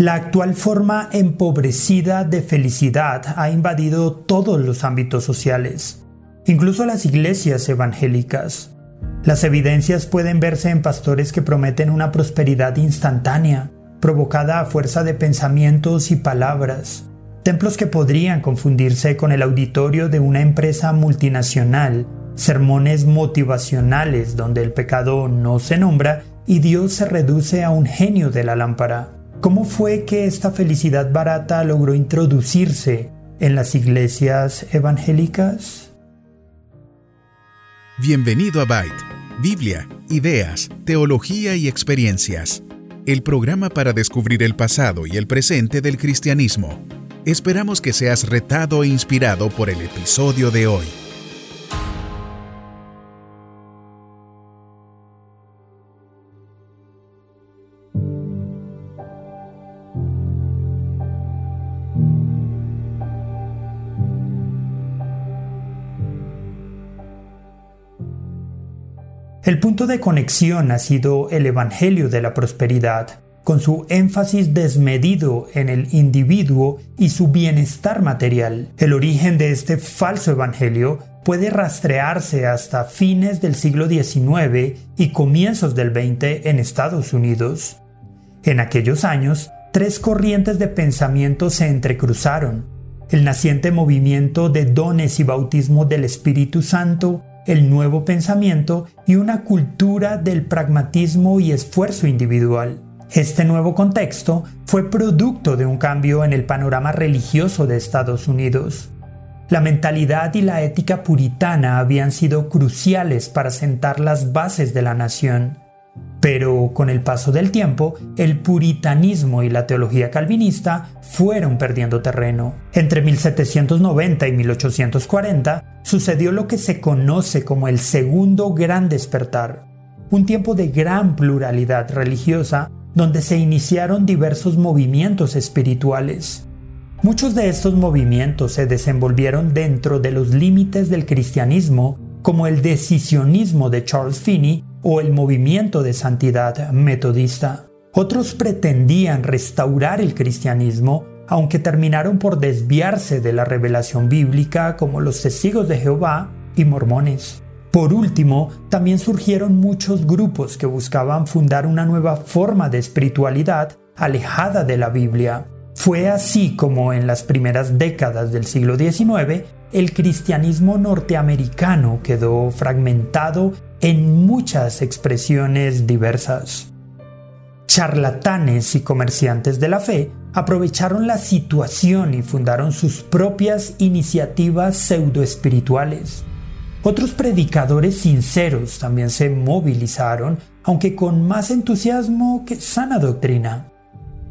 La actual forma empobrecida de felicidad ha invadido todos los ámbitos sociales, incluso las iglesias evangélicas. Las evidencias pueden verse en pastores que prometen una prosperidad instantánea, provocada a fuerza de pensamientos y palabras, templos que podrían confundirse con el auditorio de una empresa multinacional, sermones motivacionales donde el pecado no se nombra y Dios se reduce a un genio de la lámpara. ¿Cómo fue que esta felicidad barata logró introducirse en las iglesias evangélicas? Bienvenido a Byte, Biblia, ideas, teología y experiencias, el programa para descubrir el pasado y el presente del cristianismo. Esperamos que seas retado e inspirado por el episodio de hoy. El punto de conexión ha sido el Evangelio de la Prosperidad, con su énfasis desmedido en el individuo y su bienestar material. El origen de este falso Evangelio puede rastrearse hasta fines del siglo XIX y comienzos del XX en Estados Unidos. En aquellos años, tres corrientes de pensamiento se entrecruzaron. El naciente movimiento de dones y bautismo del Espíritu Santo el nuevo pensamiento y una cultura del pragmatismo y esfuerzo individual. Este nuevo contexto fue producto de un cambio en el panorama religioso de Estados Unidos. La mentalidad y la ética puritana habían sido cruciales para sentar las bases de la nación. Pero con el paso del tiempo, el puritanismo y la teología calvinista fueron perdiendo terreno. Entre 1790 y 1840 sucedió lo que se conoce como el Segundo Gran Despertar, un tiempo de gran pluralidad religiosa donde se iniciaron diversos movimientos espirituales. Muchos de estos movimientos se desenvolvieron dentro de los límites del cristianismo, como el decisionismo de Charles Finney o el movimiento de santidad metodista. Otros pretendían restaurar el cristianismo, aunque terminaron por desviarse de la revelación bíblica como los testigos de Jehová y mormones. Por último, también surgieron muchos grupos que buscaban fundar una nueva forma de espiritualidad alejada de la Biblia. Fue así como en las primeras décadas del siglo XIX el cristianismo norteamericano quedó fragmentado en muchas expresiones diversas. Charlatanes y comerciantes de la fe aprovecharon la situación y fundaron sus propias iniciativas pseudoespirituales. Otros predicadores sinceros también se movilizaron, aunque con más entusiasmo que sana doctrina.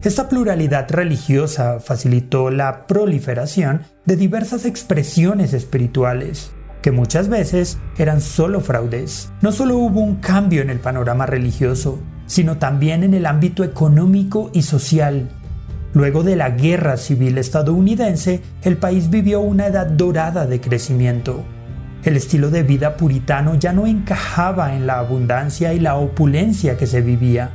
Esta pluralidad religiosa facilitó la proliferación de diversas expresiones espirituales, que muchas veces eran solo fraudes. No solo hubo un cambio en el panorama religioso, sino también en el ámbito económico y social. Luego de la guerra civil estadounidense, el país vivió una edad dorada de crecimiento. El estilo de vida puritano ya no encajaba en la abundancia y la opulencia que se vivía.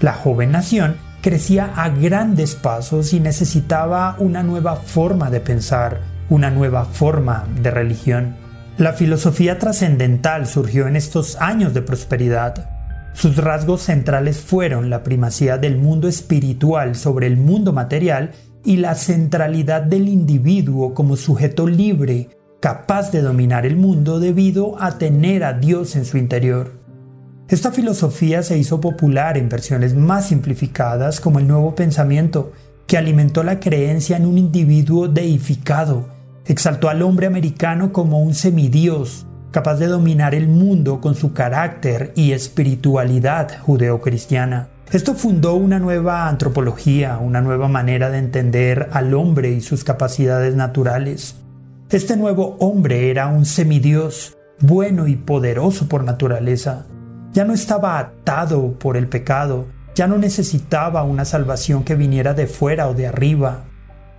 La joven nación crecía a grandes pasos y necesitaba una nueva forma de pensar, una nueva forma de religión. La filosofía trascendental surgió en estos años de prosperidad. Sus rasgos centrales fueron la primacía del mundo espiritual sobre el mundo material y la centralidad del individuo como sujeto libre, capaz de dominar el mundo debido a tener a Dios en su interior. Esta filosofía se hizo popular en versiones más simplificadas como el nuevo pensamiento, que alimentó la creencia en un individuo deificado, exaltó al hombre americano como un semidios, capaz de dominar el mundo con su carácter y espiritualidad judeocristiana. Esto fundó una nueva antropología, una nueva manera de entender al hombre y sus capacidades naturales. Este nuevo hombre era un semidios, bueno y poderoso por naturaleza, ya no estaba atado por el pecado, ya no necesitaba una salvación que viniera de fuera o de arriba.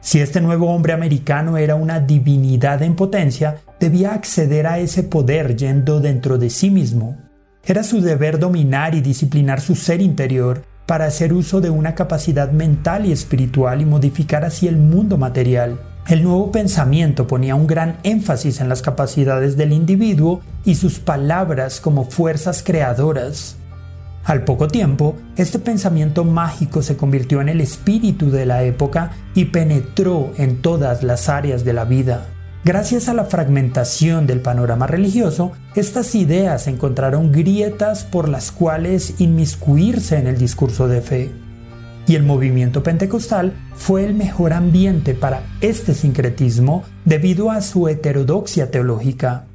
Si este nuevo hombre americano era una divinidad en potencia, debía acceder a ese poder yendo dentro de sí mismo. Era su deber dominar y disciplinar su ser interior para hacer uso de una capacidad mental y espiritual y modificar así el mundo material. El nuevo pensamiento ponía un gran énfasis en las capacidades del individuo y sus palabras como fuerzas creadoras. Al poco tiempo, este pensamiento mágico se convirtió en el espíritu de la época y penetró en todas las áreas de la vida. Gracias a la fragmentación del panorama religioso, estas ideas encontraron grietas por las cuales inmiscuirse en el discurso de fe. Y el movimiento pentecostal fue el mejor ambiente para este sincretismo debido a su heterodoxia teológica.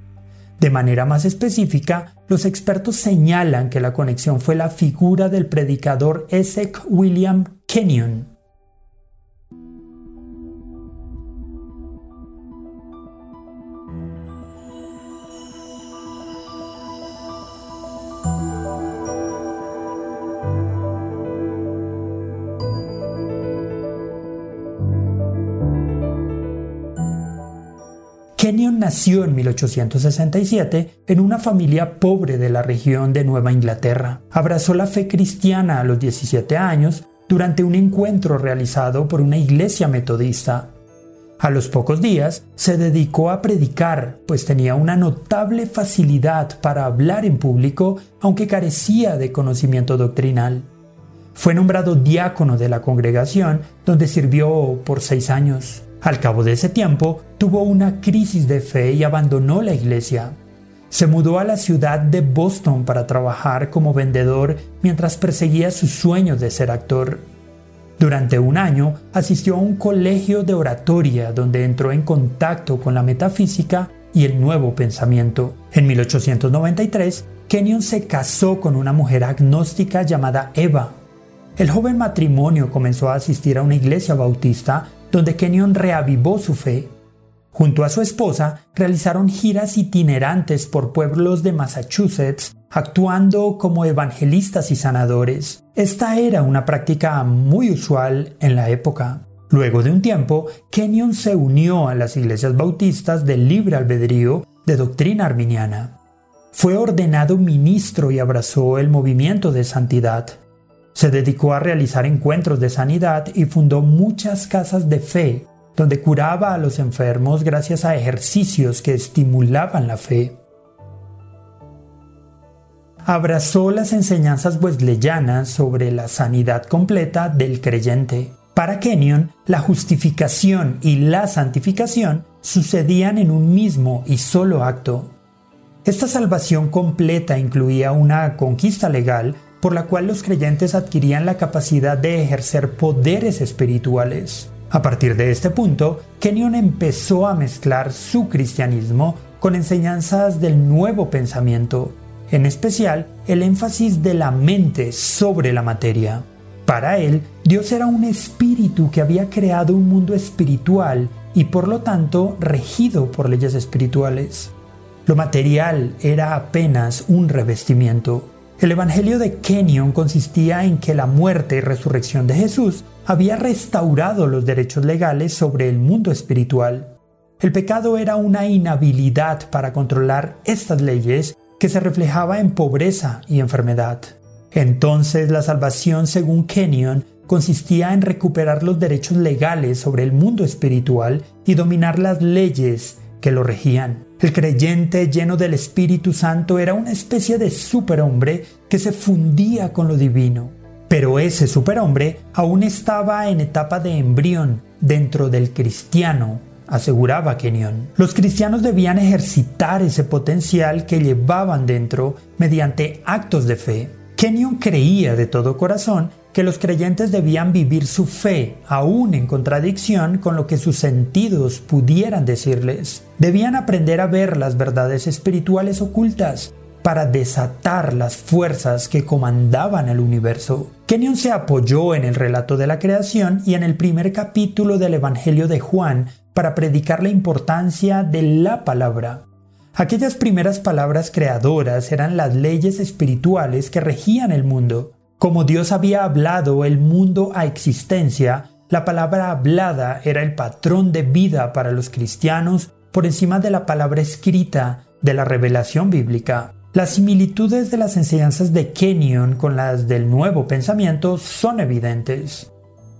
De manera más específica, los expertos señalan que la conexión fue la figura del predicador Essex William Kenyon, Kenyon nació en 1867 en una familia pobre de la región de Nueva Inglaterra. Abrazó la fe cristiana a los 17 años durante un encuentro realizado por una iglesia metodista. A los pocos días se dedicó a predicar, pues tenía una notable facilidad para hablar en público, aunque carecía de conocimiento doctrinal. Fue nombrado diácono de la congregación, donde sirvió por seis años. Al cabo de ese tiempo, tuvo una crisis de fe y abandonó la iglesia. Se mudó a la ciudad de Boston para trabajar como vendedor mientras perseguía sus sueños de ser actor. Durante un año asistió a un colegio de oratoria donde entró en contacto con la metafísica y el nuevo pensamiento. En 1893, Kenyon se casó con una mujer agnóstica llamada Eva. El joven matrimonio comenzó a asistir a una iglesia bautista donde Kenyon reavivó su fe. Junto a su esposa, realizaron giras itinerantes por pueblos de Massachusetts, actuando como evangelistas y sanadores. Esta era una práctica muy usual en la época. Luego de un tiempo, Kenyon se unió a las iglesias bautistas del libre albedrío de doctrina arminiana. Fue ordenado ministro y abrazó el movimiento de santidad. Se dedicó a realizar encuentros de sanidad y fundó muchas casas de fe, donde curaba a los enfermos gracias a ejercicios que estimulaban la fe. Abrazó las enseñanzas wesleyanas sobre la sanidad completa del creyente. Para Kenyon, la justificación y la santificación sucedían en un mismo y solo acto. Esta salvación completa incluía una conquista legal por la cual los creyentes adquirían la capacidad de ejercer poderes espirituales. A partir de este punto, Kenyon empezó a mezclar su cristianismo con enseñanzas del nuevo pensamiento, en especial el énfasis de la mente sobre la materia. Para él, Dios era un espíritu que había creado un mundo espiritual y por lo tanto regido por leyes espirituales. Lo material era apenas un revestimiento. El Evangelio de Kenyon consistía en que la muerte y resurrección de Jesús había restaurado los derechos legales sobre el mundo espiritual. El pecado era una inhabilidad para controlar estas leyes que se reflejaba en pobreza y enfermedad. Entonces la salvación, según Kenyon, consistía en recuperar los derechos legales sobre el mundo espiritual y dominar las leyes que lo regían. El creyente lleno del Espíritu Santo era una especie de superhombre que se fundía con lo divino. Pero ese superhombre aún estaba en etapa de embrión dentro del cristiano, aseguraba Kenyon. Los cristianos debían ejercitar ese potencial que llevaban dentro mediante actos de fe. Kenyon creía de todo corazón que los creyentes debían vivir su fe, aún en contradicción con lo que sus sentidos pudieran decirles. Debían aprender a ver las verdades espirituales ocultas para desatar las fuerzas que comandaban el universo. Kenyon se apoyó en el relato de la creación y en el primer capítulo del Evangelio de Juan para predicar la importancia de la palabra. Aquellas primeras palabras creadoras eran las leyes espirituales que regían el mundo. Como Dios había hablado el mundo a existencia, la palabra hablada era el patrón de vida para los cristianos por encima de la palabra escrita de la revelación bíblica. Las similitudes de las enseñanzas de Kenyon con las del nuevo pensamiento son evidentes.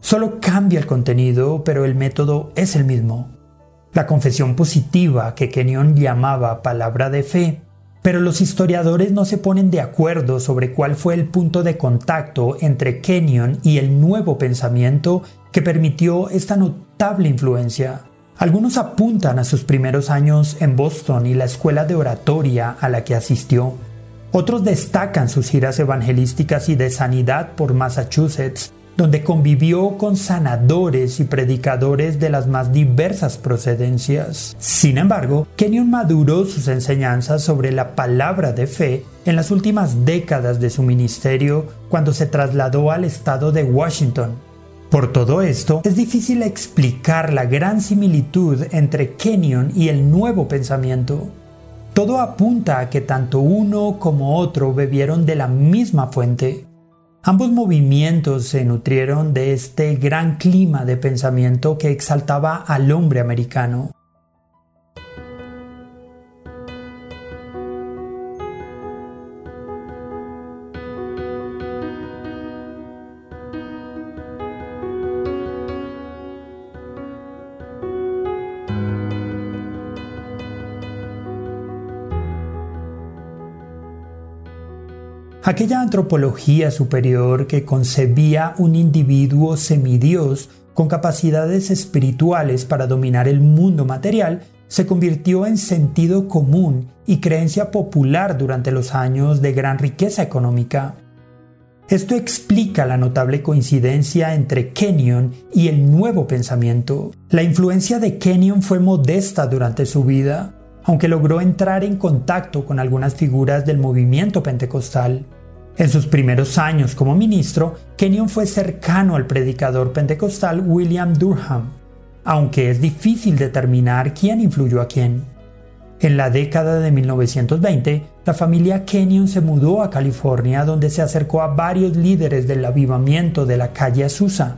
Solo cambia el contenido, pero el método es el mismo. La confesión positiva que Kenyon llamaba palabra de fe, pero los historiadores no se ponen de acuerdo sobre cuál fue el punto de contacto entre Kenyon y el nuevo pensamiento que permitió esta notable influencia. Algunos apuntan a sus primeros años en Boston y la escuela de oratoria a la que asistió. Otros destacan sus giras evangelísticas y de sanidad por Massachusetts, donde convivió con sanadores y predicadores de las más diversas procedencias. Sin embargo, Kenyon maduró sus enseñanzas sobre la palabra de fe en las últimas décadas de su ministerio cuando se trasladó al estado de Washington, por todo esto, es difícil explicar la gran similitud entre Kenyon y el nuevo pensamiento. Todo apunta a que tanto uno como otro bebieron de la misma fuente. Ambos movimientos se nutrieron de este gran clima de pensamiento que exaltaba al hombre americano. Aquella antropología superior que concebía un individuo semidios con capacidades espirituales para dominar el mundo material, se convirtió en sentido común y creencia popular durante los años de gran riqueza económica. Esto explica la notable coincidencia entre Kenyon y el nuevo pensamiento. La influencia de Kenyon fue modesta durante su vida, aunque logró entrar en contacto con algunas figuras del movimiento pentecostal. En sus primeros años como ministro, Kenyon fue cercano al predicador pentecostal William Durham, aunque es difícil determinar quién influyó a quién. En la década de 1920, la familia Kenyon se mudó a California donde se acercó a varios líderes del avivamiento de la calle Azusa.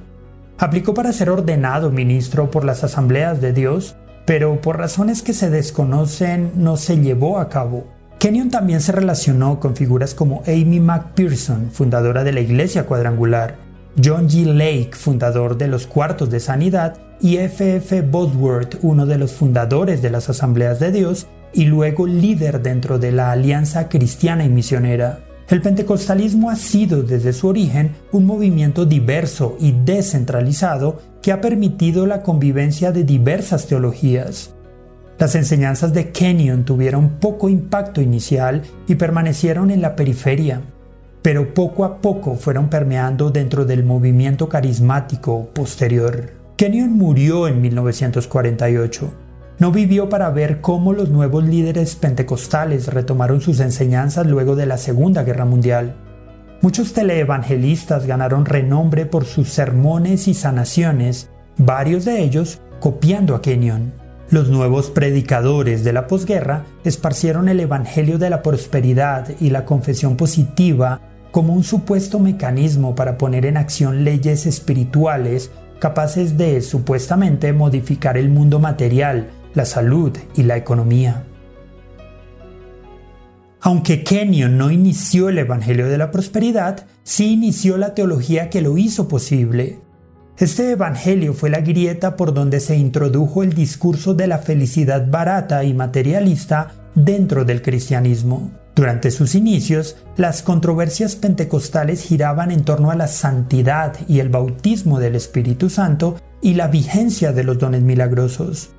Aplicó para ser ordenado ministro por las asambleas de Dios, pero por razones que se desconocen no se llevó a cabo. Kenyon también se relacionó con figuras como Amy McPherson, fundadora de la Iglesia Cuadrangular, John G. Lake, fundador de los Cuartos de Sanidad, y F. F. Bosworth, uno de los fundadores de las Asambleas de Dios y luego líder dentro de la Alianza Cristiana y Misionera. El pentecostalismo ha sido desde su origen un movimiento diverso y descentralizado que ha permitido la convivencia de diversas teologías. Las enseñanzas de Kenyon tuvieron poco impacto inicial y permanecieron en la periferia, pero poco a poco fueron permeando dentro del movimiento carismático posterior. Kenyon murió en 1948. No vivió para ver cómo los nuevos líderes pentecostales retomaron sus enseñanzas luego de la Segunda Guerra Mundial. Muchos teleevangelistas ganaron renombre por sus sermones y sanaciones, varios de ellos copiando a Kenyon. Los nuevos predicadores de la posguerra esparcieron el Evangelio de la prosperidad y la confesión positiva como un supuesto mecanismo para poner en acción leyes espirituales capaces de supuestamente modificar el mundo material, la salud y la economía. Aunque Kenyon no inició el Evangelio de la Prosperidad, sí inició la teología que lo hizo posible, este Evangelio fue la grieta por donde se introdujo el discurso de la felicidad barata y materialista dentro del cristianismo. Durante sus inicios, las controversias pentecostales giraban en torno a la santidad y el bautismo del Espíritu Santo y la vigencia de los dones milagrosos.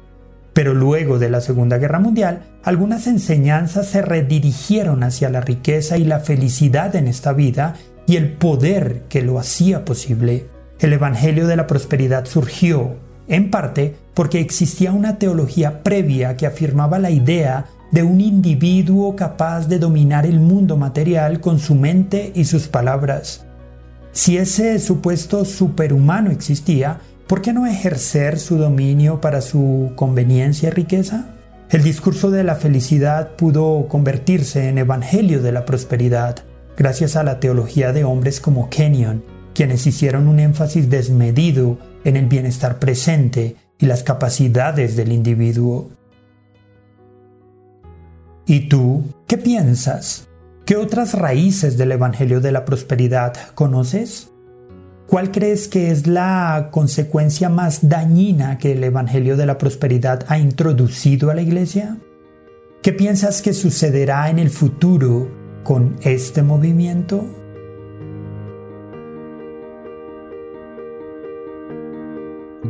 Pero luego de la Segunda Guerra Mundial, algunas enseñanzas se redirigieron hacia la riqueza y la felicidad en esta vida y el poder que lo hacía posible. El Evangelio de la Prosperidad surgió, en parte, porque existía una teología previa que afirmaba la idea de un individuo capaz de dominar el mundo material con su mente y sus palabras. Si ese supuesto superhumano existía, ¿por qué no ejercer su dominio para su conveniencia y riqueza? El discurso de la felicidad pudo convertirse en evangelio de la prosperidad, gracias a la teología de hombres como Kenyon, quienes hicieron un énfasis desmedido en el bienestar presente y las capacidades del individuo. ¿Y tú? ¿Qué ¿Qué piensas? ¿Qué otras raíces del Evangelio de la Prosperidad conoces? ¿Cuál crees que es la consecuencia más dañina que el Evangelio de la Prosperidad ha introducido a la Iglesia? ¿Qué piensas que sucederá en el futuro con este movimiento?